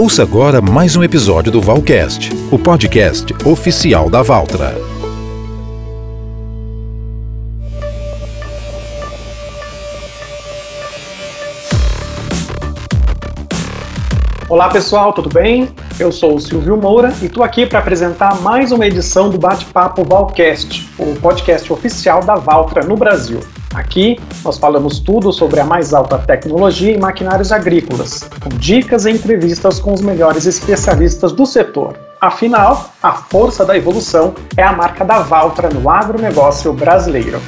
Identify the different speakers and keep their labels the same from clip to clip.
Speaker 1: Ouça agora mais um episódio do Valcast, o podcast oficial da Valtra.
Speaker 2: Olá pessoal, tudo bem? Eu sou o Silvio Moura e estou aqui para apresentar mais uma edição do Bate-Papo Valcast, o podcast oficial da Valtra no Brasil. Aqui nós falamos tudo sobre a mais alta tecnologia em maquinários agrícolas, com dicas e entrevistas com os melhores especialistas do setor. Afinal, a força da evolução é a marca da Valtra no agronegócio brasileiro.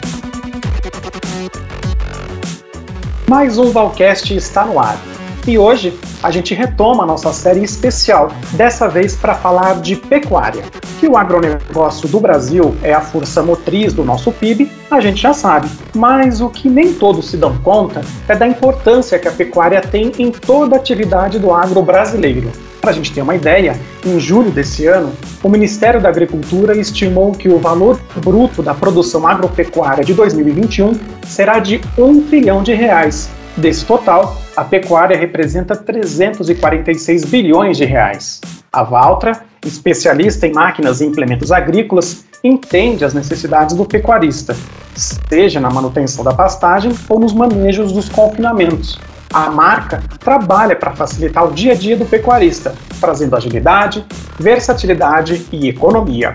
Speaker 2: Mais um Valcast está no ar. E hoje a gente retoma a nossa série especial, dessa vez para falar de pecuária. Que o agronegócio do Brasil é a força motriz do nosso PIB, a gente já sabe, mas o que nem todos se dão conta é da importância que a pecuária tem em toda a atividade do agro brasileiro. Para a gente ter uma ideia, em julho desse ano, o Ministério da Agricultura estimou que o valor bruto da produção agropecuária de 2021 será de 1 trilhão de reais, Desse total, a pecuária representa 346 bilhões de reais. A Valtra, especialista em máquinas e implementos agrícolas, entende as necessidades do pecuarista, seja na manutenção da pastagem ou nos manejos dos confinamentos. A marca trabalha para facilitar o dia a dia do pecuarista, trazendo agilidade, versatilidade e economia.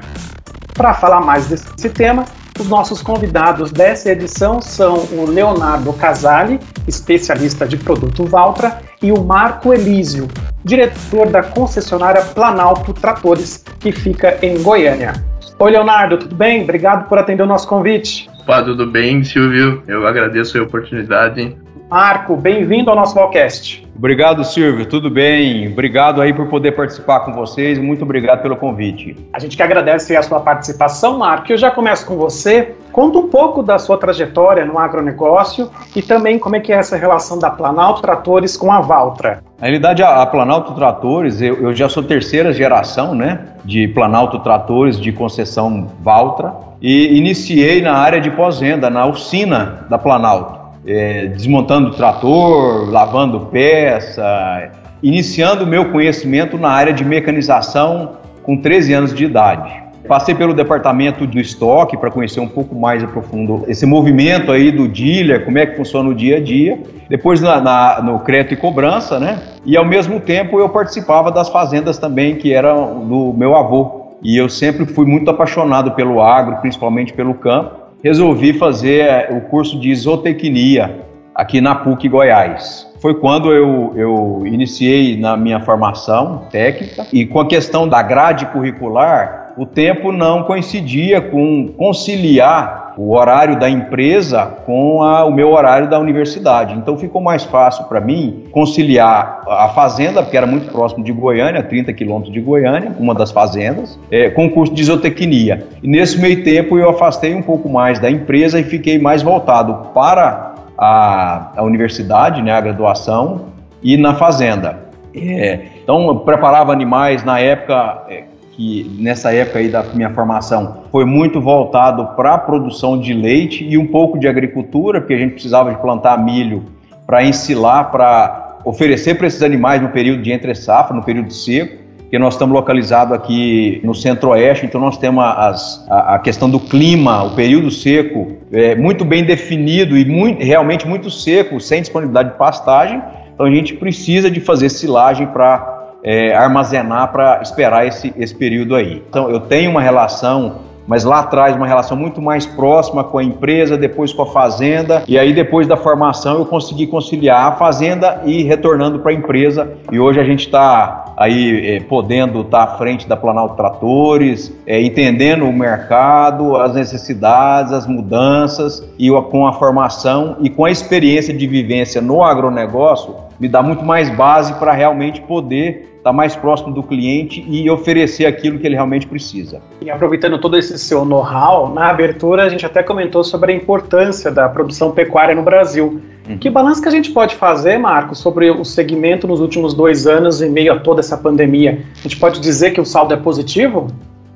Speaker 2: Para falar mais desse tema, os nossos convidados dessa edição são o Leonardo Casali, especialista de produto Valtra, e o Marco Elísio, diretor da concessionária Planalto Tratores, que fica em Goiânia. Oi, Leonardo, tudo bem? Obrigado por atender o nosso convite.
Speaker 3: Opa, tudo bem, Silvio? Eu agradeço a oportunidade.
Speaker 2: Marco, bem-vindo ao nosso podcast.
Speaker 4: Obrigado, Silvio. Tudo bem? Obrigado aí por poder participar com vocês. Muito obrigado pelo convite.
Speaker 2: A gente que agradece a sua participação, Marco. Eu já começo com você. Conta um pouco da sua trajetória no agronegócio e também como é que é essa relação da Planalto Tratores com a Valtra.
Speaker 4: Na realidade, a, Planalto Tratores, eu, eu já sou terceira geração, né, de Planalto Tratores de concessão Valtra e iniciei na área de pós-venda, na oficina da Planalto é, desmontando trator, lavando peça, iniciando o meu conhecimento na área de mecanização com 13 anos de idade. Passei pelo departamento do estoque para conhecer um pouco mais a profundo esse movimento aí do dealer, como é que funciona o dia a dia. Depois na, na, no crédito e cobrança, né? E ao mesmo tempo eu participava das fazendas também que eram do meu avô. E eu sempre fui muito apaixonado pelo agro, principalmente pelo campo resolvi fazer é, o curso de isotecnia aqui na PUC Goiás. Foi quando eu, eu iniciei na minha formação técnica e com a questão da grade curricular, o tempo não coincidia com conciliar o horário da empresa com a, o meu horário da universidade. Então ficou mais fácil para mim conciliar a fazenda, porque era muito próximo de Goiânia, 30 quilômetros de Goiânia, uma das fazendas, é, com o curso de isotecnia. E nesse meio tempo eu afastei um pouco mais da empresa e fiquei mais voltado para a, a universidade, né, a graduação, e na fazenda. É, então, eu preparava animais na época é, que nessa época aí da minha formação foi muito voltado para a produção de leite e um pouco de agricultura, porque a gente precisava de plantar milho para ensilar, para oferecer para esses animais no período de entre safra, no período seco, porque nós estamos localizados aqui no centro-oeste, então nós temos as, a, a, questão do clima, o período seco é, muito bem definido e muito, realmente muito seco, sem disponibilidade de pastagem, então a gente precisa de fazer silagem para é, armazenar para esperar esse, esse período aí. Então, eu tenho uma relação mas lá atrás uma relação muito mais próxima com a empresa, depois com a fazenda, e aí depois da formação eu consegui conciliar a fazenda e retornando para a empresa, e hoje a gente está aí é, podendo estar tá à frente da Planalto Tratores, é, entendendo o mercado, as necessidades, as mudanças, e com a formação e com a experiência de vivência no agronegócio, me dá muito mais base para realmente poder estar tá mais próximo do cliente e oferecer aquilo que ele realmente precisa.
Speaker 2: E aproveitando todo esse seu know-how, na abertura a gente até comentou sobre a importância da produção pecuária no Brasil. Uhum. Que balanço que a gente pode fazer, Marcos, sobre o segmento nos últimos dois anos em meio a toda essa pandemia? A gente pode dizer que o saldo é positivo?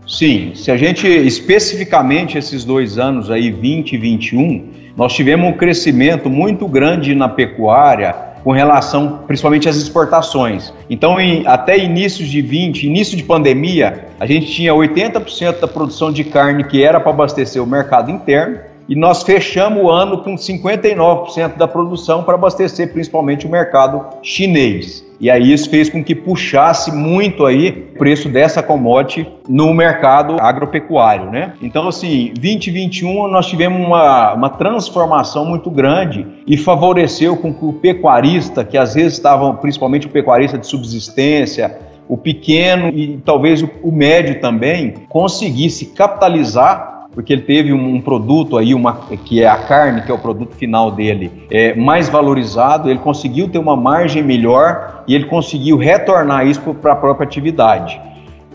Speaker 4: Sim, se a gente especificamente esses dois anos aí, 20 e 21, nós tivemos um crescimento muito grande na pecuária com relação principalmente às exportações. Então, em, até início de 20, início de pandemia, a gente tinha 80% da produção de carne que era para abastecer o mercado interno e nós fechamos o ano com 59% da produção para abastecer principalmente o mercado chinês. E aí isso fez com que puxasse muito aí o preço dessa commodity no mercado agropecuário, né? Então, assim, 2021 nós tivemos uma, uma transformação muito grande e favoreceu com que o pecuarista, que às vezes estavam, principalmente o pecuarista de subsistência, o pequeno e talvez o, o médio também, conseguisse capitalizar porque ele teve um, um, produto aí, uma, que é a carne, que é o produto final dele, é, mais valorizado, ele conseguiu ter uma margem melhor e ele conseguiu retornar isso para a própria atividade.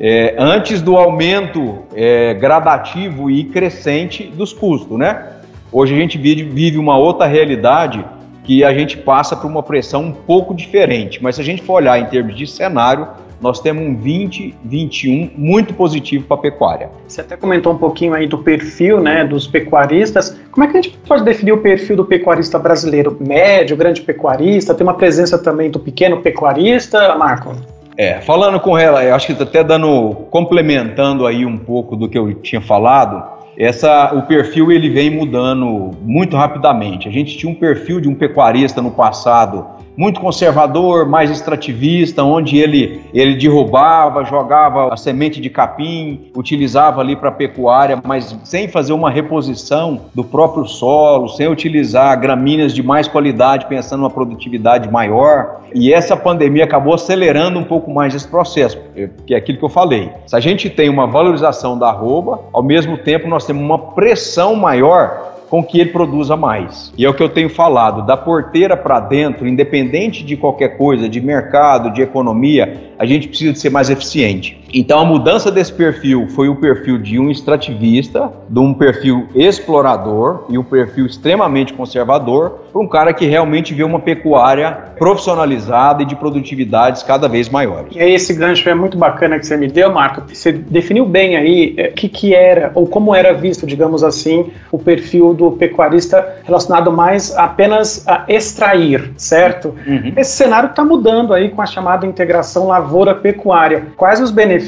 Speaker 4: É, antes do aumento é, gradativo e crescente dos custos, né? Hoje a gente vive, uma outra realidade que a gente passa por uma pressão um pouco diferente, mas se a gente for olhar em termos de cenário, nós temos um 2021 muito positivo para a pecuária.
Speaker 2: Você até comentou um pouquinho aí do perfil né, dos pecuaristas. Como é que a gente pode definir o perfil do pecuarista brasileiro? Médio, grande pecuarista? Tem uma presença também do pequeno pecuarista, Marco?
Speaker 4: É, falando com ela, eu acho que até dando, complementando aí um pouco do que eu tinha falado, essa, o perfil ele vem mudando muito rapidamente. A gente tinha um perfil de um pecuarista no passado muito conservador, mais extrativista, onde ele, ele derrubava, jogava a semente de capim, utilizava ali para pecuária, mas sem fazer uma reposição do próprio solo, sem utilizar gramíneas de mais qualidade, pensando numa produtividade maior. E essa pandemia acabou acelerando um pouco mais esse processo, que é aquilo que eu falei. Se a gente tem uma valorização da arroba, ao mesmo tempo nós temos uma pressão maior com que ele produza mais. E é o que eu tenho falado, da porteira para dentro, independente de qualquer coisa, de mercado, de economia, a gente precisa de ser mais eficiente. Então a mudança desse perfil foi o perfil de um extrativista, de um perfil explorador e um perfil extremamente conservador, para um cara que realmente vê uma pecuária profissionalizada e de produtividades cada vez maiores.
Speaker 2: E aí esse gancho é muito bacana que você me deu, Marco. Você definiu bem aí o que, que era, ou como era visto, digamos assim, o perfil do pecuarista relacionado mais apenas a extrair, certo? Uhum. Esse cenário está mudando aí com a chamada integração lavoura-pecuária. Quais os benefícios,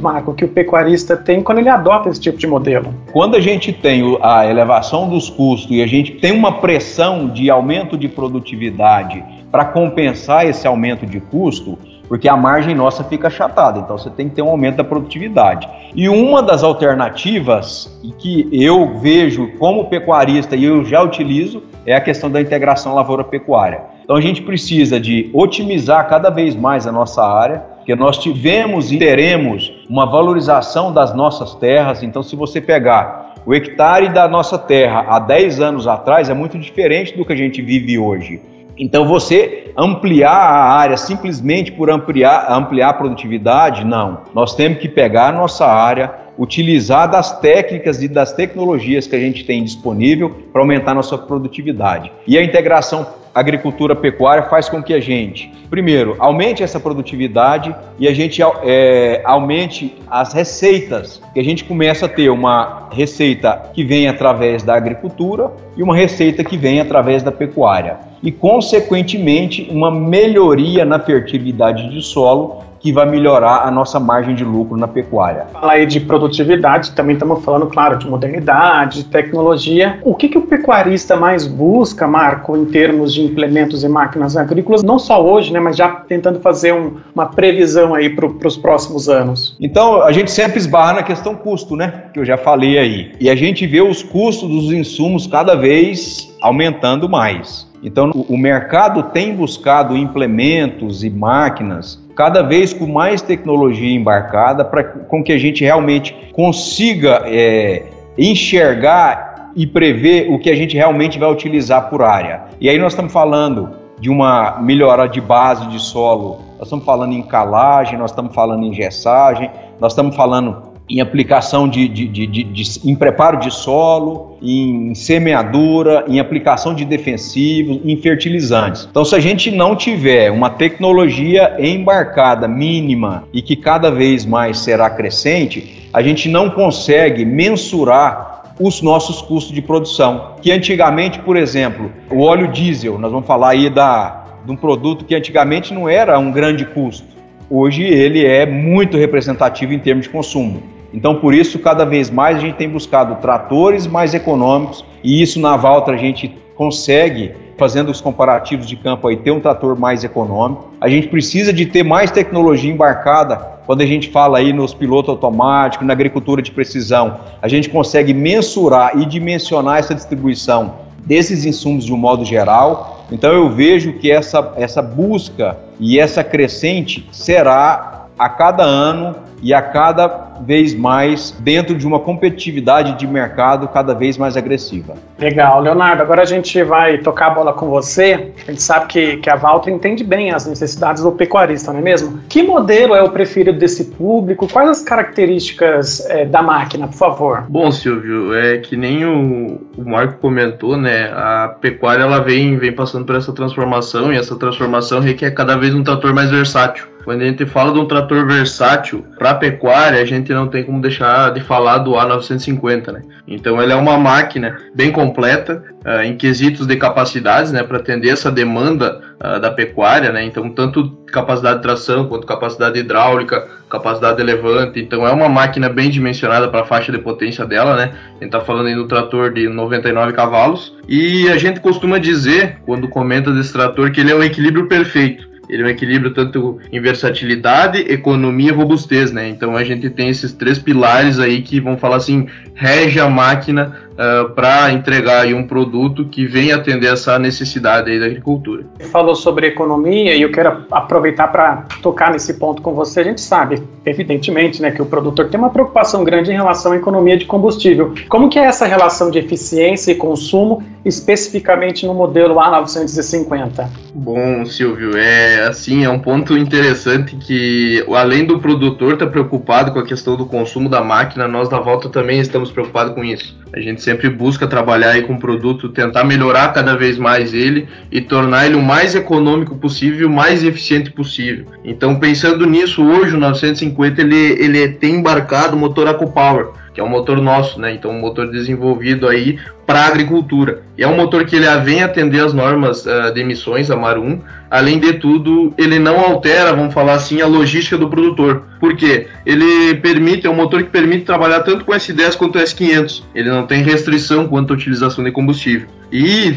Speaker 2: Marco, que o pecuarista tem quando ele adota esse tipo de modelo?
Speaker 4: Quando a gente tem a elevação dos custos e a gente tem uma pressão de aumento de produtividade para compensar esse aumento de custo, porque a margem nossa fica achatada, então você tem que ter um aumento da produtividade. E uma das alternativas que eu vejo como pecuarista e eu já utilizo é a questão da integração lavoura-pecuária. Então a gente precisa de otimizar cada vez mais a nossa área, porque nós tivemos e teremos uma valorização das nossas terras. Então, se você pegar o hectare da nossa terra há 10 anos atrás, é muito diferente do que a gente vive hoje. Então, você ampliar a área simplesmente por ampliar, ampliar a produtividade, não. Nós temos que pegar a nossa área, utilizar das técnicas e das tecnologias que a gente tem disponível para aumentar a nossa produtividade. E a integração agricultura pecuária faz com que a gente, primeiro, aumente essa produtividade e a gente é, aumente as receitas, que a gente começa a ter uma receita que vem através da agricultura e uma receita que vem através da pecuária. E, consequentemente, uma melhoria na fertilidade de solo que vai melhorar a nossa margem de lucro na pecuária.
Speaker 2: Fala aí de produtividade, também estamos falando, claro, de modernidade, de tecnologia. O que, que o pecuarista mais busca, Marco, em termos de implementos e máquinas agrícolas, não só hoje, né, mas já tentando fazer um, uma previsão aí para os próximos anos?
Speaker 4: Então, a gente sempre esbarra na questão custo, né, que eu já falei aí. E a gente vê os custos dos insumos cada vez aumentando mais. Então, o mercado tem buscado implementos e máquinas cada vez com mais tecnologia embarcada para com que a gente realmente consiga é, enxergar e prever o que a gente realmente vai utilizar por área. E aí nós estamos falando de uma melhora de base de solo, nós estamos falando em calagem, nós estamos falando em gessagem, nós estamos falando em aplicação de, de, de, de, em preparo de solo, em semeadura, em aplicação de defensivos, em fertilizantes. Então, se a gente não tiver uma tecnologia embarcada mínima e que cada vez mais será crescente, a gente não consegue mensurar os nossos custos de produção. Que antigamente, por exemplo, o óleo diesel, nós vamos falar aí da de um produto que antigamente não era um grande custo. Hoje ele é muito representativo em termos de consumo. Então, por isso, cada vez mais a gente tem buscado tratores mais econômicos e isso na Valtra a gente consegue, fazendo os comparativos de campo aí, ter um trator mais econômico. A gente precisa de ter mais tecnologia embarcada quando a gente fala aí nos pilotos automáticos, na agricultura de precisão. A gente consegue mensurar e dimensionar essa distribuição desses insumos de um modo geral. Então eu vejo que essa, essa busca e essa crescente será a cada ano e a cada vez mais dentro de uma competitividade de mercado cada vez mais agressiva.
Speaker 2: Legal, Leonardo. Agora a gente vai tocar a bola com você. A gente sabe que, que a Valtra entende bem as necessidades do pecuarista, não é mesmo? Que modelo é o preferido desse público? Quais as características é, da máquina, por favor?
Speaker 3: Bom, Silvio, é que nem o, o Marco comentou, né? A pecuária ela vem, vem passando por essa transformação e essa transformação requer cada vez um trator mais versátil. Quando a gente fala de um trator versátil para pecuária, a gente não tem como deixar de falar do A950, né? Então ele é uma máquina bem completa uh, em quesitos de capacidades, né, para atender essa demanda uh, da pecuária, né? Então tanto capacidade de tração quanto capacidade hidráulica, capacidade de levante. Então é uma máquina bem dimensionada para a faixa de potência dela, né? A gente está falando aí do trator de 99 cavalos e a gente costuma dizer quando comenta desse trator que ele é um equilíbrio perfeito ele é um equilíbrio tanto em versatilidade, economia e robustez, né? Então a gente tem esses três pilares aí que vão falar assim, rege a máquina uh, ah, para entregar um produto que vem atender essa necessidade da agricultura.
Speaker 2: Falou sobre economia e eu quero aproveitar para tocar nesse ponto com você. A gente sabe, evidentemente, né, que o produtor tem uma preocupação grande em relação à economia de combustível. Como que é essa relação de eficiência e consumo, especificamente no modelo A950?
Speaker 3: Bom, Silvio, é assim, é um ponto interessante que além do produtor estar tá preocupado com a questão do consumo da máquina, nós da Volta também estamos preocupados com isso. A gente sempre busca trabalhar aí com o produto, tentar melhorar cada vez mais ele e tornar ele o mais econômico possível, o mais eficiente possível. Então, pensando nisso, hoje o 950 ele, ele tem embarcado o motor AcoPower que é um motor nosso, né? Então, um motor desenvolvido aí para a agricultura. E é um motor que ele vem atender as normas uh, de emissões, a Mar 1. Além de tudo, ele não altera, vamos falar assim, a logística do produtor. Por quê? Ele permite, é um motor que permite trabalhar tanto com S10 quanto S500. Ele não tem restrição quanto à utilização de combustível. E,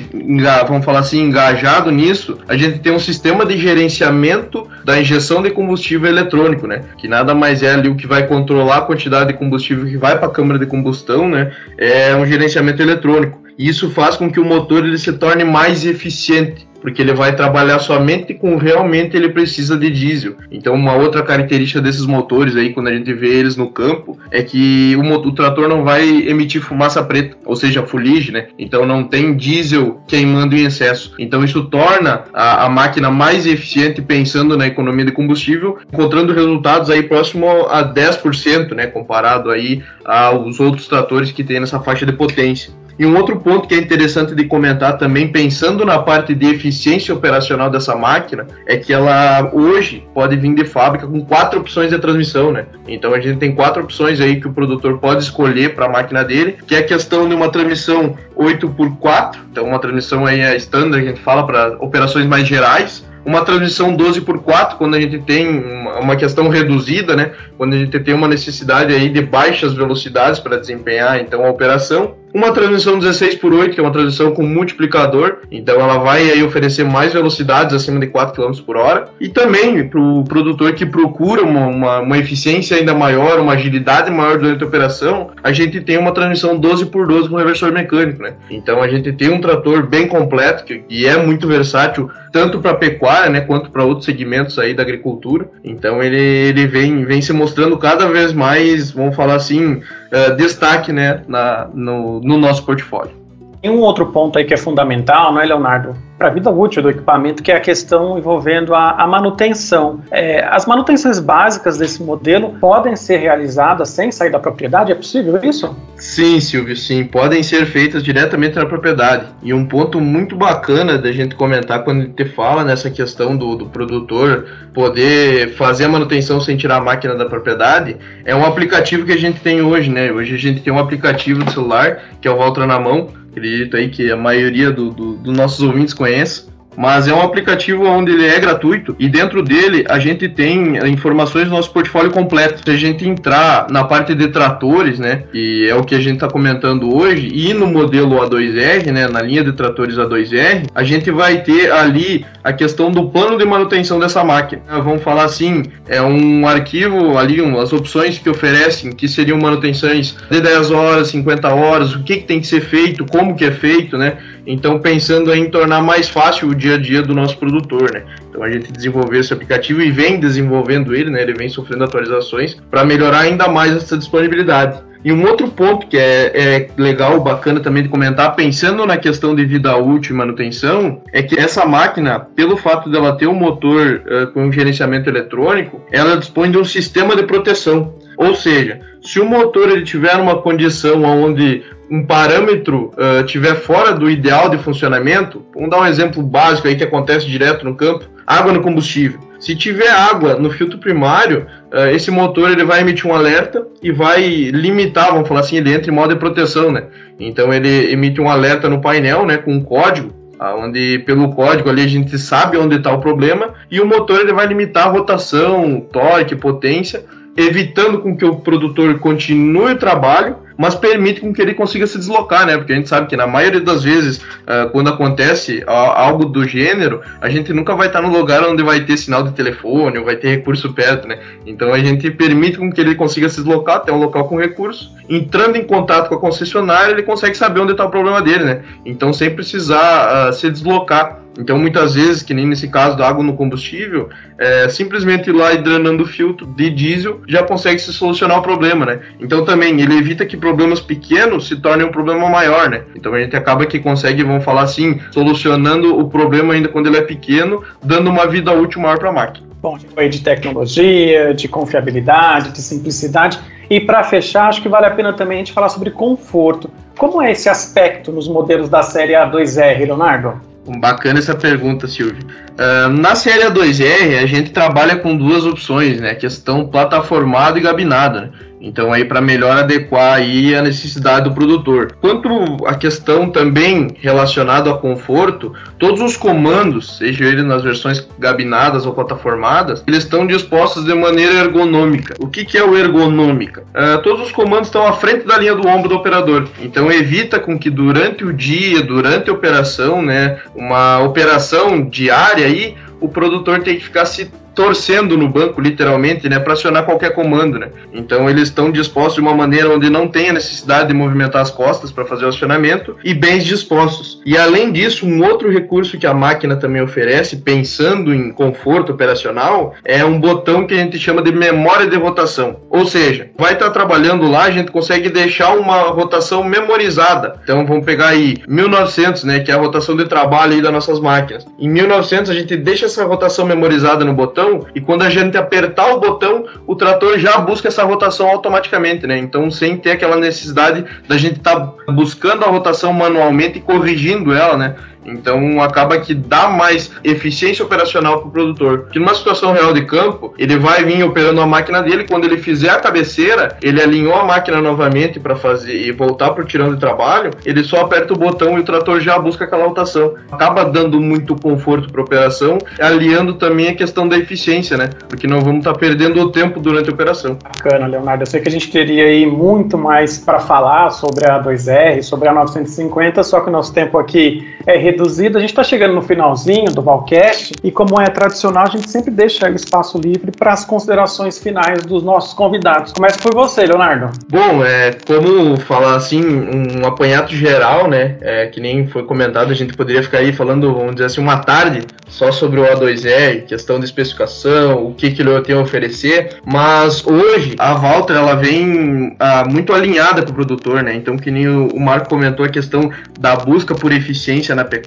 Speaker 3: vamos falar assim, engajado nisso, a gente tem um sistema de gerenciamento da injeção de combustível eletrônico, né? Que nada mais é ali o que vai controlar a quantidade de combustível que vai para a câmara de combustão, né? É um gerenciamento eletrônico. E isso faz com que o motor ele se torne mais eficiente porque ele vai trabalhar somente com realmente ele precisa de diesel. Então, uma outra característica desses motores aí, quando a gente vê eles no campo, é que o, o trator não vai emitir fumaça preta, ou seja, fuligem, né? Então, não tem diesel queimando em excesso. Então, isso torna a, a máquina mais eficiente pensando na economia de combustível, encontrando resultados aí próximo a 10%, né? Comparado aí aos outros tratores que tem nessa faixa de potência. E um outro ponto que é interessante de comentar também, pensando na parte de eficiência operacional dessa máquina, é que ela hoje pode vir de fábrica com quatro opções de transmissão, né? Então a gente tem quatro opções aí que o produtor pode escolher para a máquina dele, que é a questão de uma transmissão 8x4, então uma transmissão aí é standard, a gente fala para operações mais gerais, uma transmissão 12 por 4 quando a gente tem uma questão reduzida, né? Quando a gente tem uma necessidade aí de baixas velocidades para desempenhar então a operação, uma transmissão 16 por 8, que é uma transmissão com multiplicador, então ela vai aí oferecer mais velocidades acima de 4 km por hora. E também para o produtor que procura uma, uma, uma, eficiência ainda maior, uma agilidade maior durante a operação, a gente tem uma transmissão 12 por 12 com reversor mecânico, né? Então a gente tem um trator bem completo que, é muito versátil tanto para pecuária, né, quanto para outros segmentos aí da agricultura. Então ele, ele vem, vem se mostrando cada vez mais, vamos falar assim, uh, destaque, né, na, no, no, nosso portfólio.
Speaker 2: Tem um outro ponto aí que é fundamental, não é, Leonardo? Para a vida útil do equipamento, que é a questão envolvendo a, a manutenção. É, as manutenções básicas desse modelo podem ser realizadas sem sair da propriedade? É possível isso?
Speaker 3: Sim, Silvio, sim. Podem ser feitas diretamente na propriedade. E um ponto muito bacana da gente comentar quando a gente fala nessa questão do, do produtor poder fazer a manutenção sem tirar a máquina da propriedade é um aplicativo que a gente tem hoje, né? Hoje a gente tem um aplicativo do celular que é o Valtra na mão acredito aí que a maioria dos do, do nossos ouvintes conhece, mas é um aplicativo onde ele é gratuito e dentro dele a gente tem informações do nosso portfólio completo. Se a gente entrar na parte de tratores, né, e é o que a gente está comentando hoje, e no modelo A2R, né, na linha de tratores A2R, a gente vai ter ali a questão do plano de manutenção dessa máquina. Vamos falar assim, é um arquivo ali, as opções que oferecem, que seriam manutenções de 10 horas, 50 horas, o que, que tem que ser feito, como que é feito, né? Então, pensando em tornar mais fácil o dia a dia do nosso produtor, né? Então, a gente desenvolveu esse aplicativo e vem desenvolvendo ele, né? Ele vem sofrendo atualizações para melhorar ainda mais essa disponibilidade. E um outro ponto que é, é, legal, bacana também de comentar, pensando na questão de vida útil e manutenção, é que essa máquina, pelo fato dela ter um motor uh, com gerenciamento eletrônico, ela dispõe de um sistema de proteção. Ou seja, se o motor ele tiver uma condição onde um parâmetro uh, tiver fora do ideal de funcionamento, vamos dar um exemplo básico aí que acontece direto no campo, água no combustível. Se tiver água no filtro primário, uh, esse motor ele vai emitir um alerta e vai limitar, vamos falar assim, ele entra em modo de proteção, né? Então ele emite um alerta no painel, né, com um código, onde pelo código ali a gente sabe onde está o problema e o motor ele vai limitar a rotação, torque, potência, evitando com que o produtor continue o trabalho mas permite com que ele consiga se deslocar, né? Porque a gente sabe que na maioria das vezes, uh, quando acontece algo do gênero, a gente nunca vai estar no lugar onde vai ter sinal de telefone ou vai ter recurso perto, né? Então a gente permite com que ele consiga se deslocar até um local com recurso. Entrando em contato com a concessionária, ele consegue saber onde está o problema dele, né? Então sem precisar uh, se deslocar. Então, muitas vezes, que nem nesse caso da água no combustível, é, simplesmente ir lá e drenando o filtro de diesel já consegue se solucionar o problema, né? Então, também, ele evita que problemas pequenos se tornem um problema maior, né? Então, a gente acaba que consegue, vamos falar assim, solucionando o problema ainda quando ele é pequeno, dando uma vida útil maior para a máquina.
Speaker 2: Bom, a gente foi de tecnologia, de confiabilidade, de simplicidade. E para fechar, acho que vale a pena também a gente falar sobre conforto. Como é esse aspecto nos modelos da série A2R, Leonardo?
Speaker 3: Bacana essa pergunta, Silvio. Uh, na série A2R, a gente trabalha com duas opções, né? Questão plataformada e gabinada. Né? Então aí para melhor adequar aí a necessidade do produtor. Quanto à questão também relacionada ao conforto, todos os comandos, seja ele nas versões gabinadas ou plataformadas, eles estão dispostos de maneira ergonômica. O que, que é o ergonômica? Uh, todos os comandos estão à frente da linha do ombro do operador. Então evita com que durante o dia, durante a operação, né, uma operação diária aí, o produtor tem que ficar se torcendo no banco, literalmente, né, para acionar qualquer comando, né? Então eles estão dispostos de uma maneira onde não tem a necessidade de movimentar as costas para fazer o acionamento e bens dispostos. E além disso, um outro recurso que a máquina também oferece, pensando em conforto operacional, é um botão que a gente chama de memória de rotação. Ou seja, vai estar tá trabalhando lá, a gente consegue deixar uma rotação memorizada. Então vamos pegar aí 1900, né, que é a rotação de trabalho aí das nossas máquinas. Em 1900 a gente deixa essa rotação memorizada no botão botão e quando a gente apertar o botão, o trator já busca essa rotação automaticamente, né? Então, sem ter aquela necessidade da gente estar tá buscando a rotação manualmente e corrigindo ela, né? Então acaba que dá mais eficiência operacional para o produtor. Que numa situação real de campo, ele vai vir operando a máquina dele, quando ele fizer a cabeceira, ele alinhou a máquina novamente para fazer e voltar para o tirão de trabalho, ele só aperta o botão e o trator já busca aquela rotação. Acaba dando muito conforto para a operação, aliando também a questão da eficiência, né? Porque não vamos estar tá perdendo o tempo durante a operação.
Speaker 2: Bacana, Leonardo. Eu sei que a gente teria aí muito mais para falar sobre a 2R, sobre a 950, só que o nosso tempo aqui é reduzido. A gente está chegando no finalzinho do Valcast e, como é tradicional, a gente sempre deixa espaço livre para as considerações finais dos nossos convidados. Começa por você, Leonardo.
Speaker 3: Bom, é, como falar assim, um apanhado geral, né? É, que nem foi comentado, a gente poderia ficar aí falando, vamos dizer assim, uma tarde só sobre o A2R, questão de especificação, o que, que ele tem a oferecer, mas hoje a Valtra ela vem ah, muito alinhada com o produtor, né? Então, que nem o Marco comentou a questão da busca por eficiência na pecuária,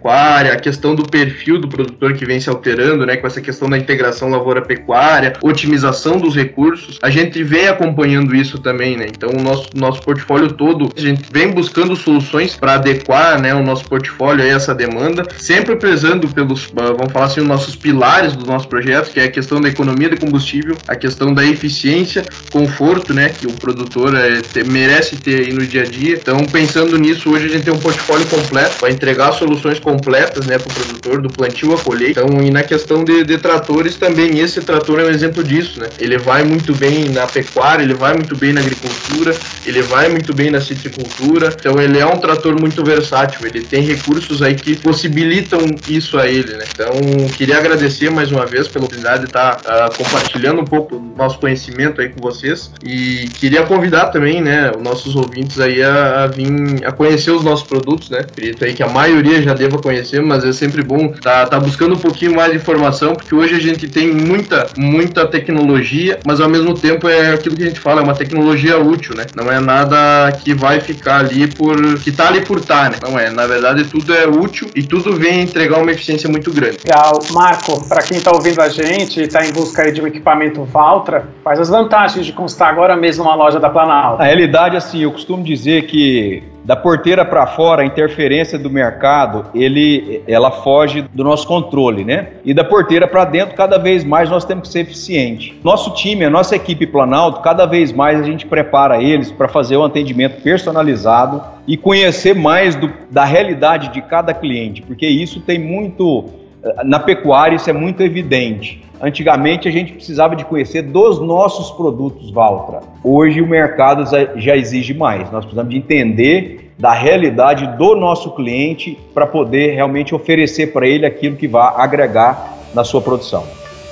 Speaker 3: a questão do perfil do produtor que vem se alterando, né, com essa questão da integração lavoura-pecuária, otimização dos recursos, a gente vem acompanhando isso também, né? Então, o nosso, nosso portfólio todo, a gente vem buscando soluções para adequar, né, o nosso portfólio a essa demanda, sempre prezando pelos, ah, vamos falar assim, os nossos pilares do nosso projeto, que é a questão da economia de combustível, a questão da eficiência, conforto, né, que o produtor é, merece ter aí no dia a dia. Então, pensando nisso, hoje a gente tem um portfólio completo para entregar soluções completas, né, para o produtor, do plantio à colheita. Então, e na questão de, de, tratores também, esse trator é um exemplo disso, né? Ele vai muito bem na pecuária, ele vai muito bem na agricultura, ele vai muito bem na citricultura. Então, ele é um trator muito versátil, ele tem recursos aí que possibilitam isso a ele, né? Então, queria agradecer mais uma vez pela oportunidade de estar uh, compartilhando um pouco do nosso conhecimento aí com vocês e queria convidar também, né, os nossos ouvintes aí a, a vir a conhecer os nossos produtos, né? Acredito aí que a maioria já deva conhecer, mas é sempre bom estar tá, tá buscando um pouquinho mais de informação, porque hoje a gente tem muita, muita tecnologia, mas ao mesmo tempo é aquilo que a gente fala, é uma tecnologia útil, né? Não é nada que vai ficar ali por. que tá ali por tá, né? Não é. Na verdade, tudo é útil e tudo vem entregar uma eficiência muito grande.
Speaker 2: Legal. Marco, para quem está ouvindo a gente e está em busca aí de um equipamento Valtra, quais as vantagens de constar agora mesmo uma loja da Planalto?
Speaker 4: A realidade, assim, eu costumo dizer que da porteira para fora, a interferência do mercado, ele, ela foge do nosso controle, né? E da porteira para dentro, cada vez mais nós temos que ser eficiente. Nosso time, a nossa equipe Planalto, cada vez mais a gente prepara eles para fazer um atendimento personalizado e conhecer mais do, da realidade de cada cliente, porque isso tem muito na pecuária isso é muito evidente. Antigamente a gente precisava de conhecer dos nossos produtos Valtra. Hoje o mercado já exige mais. Nós precisamos de entender da realidade do nosso cliente para poder realmente oferecer para ele aquilo que vai agregar na sua produção.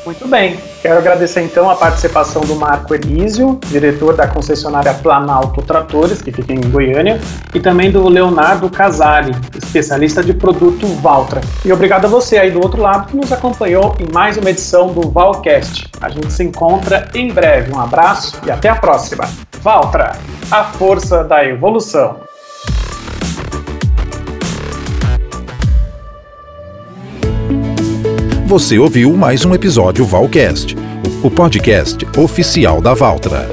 Speaker 2: Muito bem. Quero agradecer então a participação do Marco Elísio, diretor da concessionária Planalto Tratores, que fica em Goiânia, e também do Leonardo Casali, especialista de produto Valtra. E obrigado a você aí do outro lado que nos acompanhou em mais uma edição do Valcast. A gente se encontra em breve. Um abraço e até a próxima. Valtra, a força da evolução.
Speaker 1: Você ouviu mais um episódio Valcast, o podcast oficial da Valtra.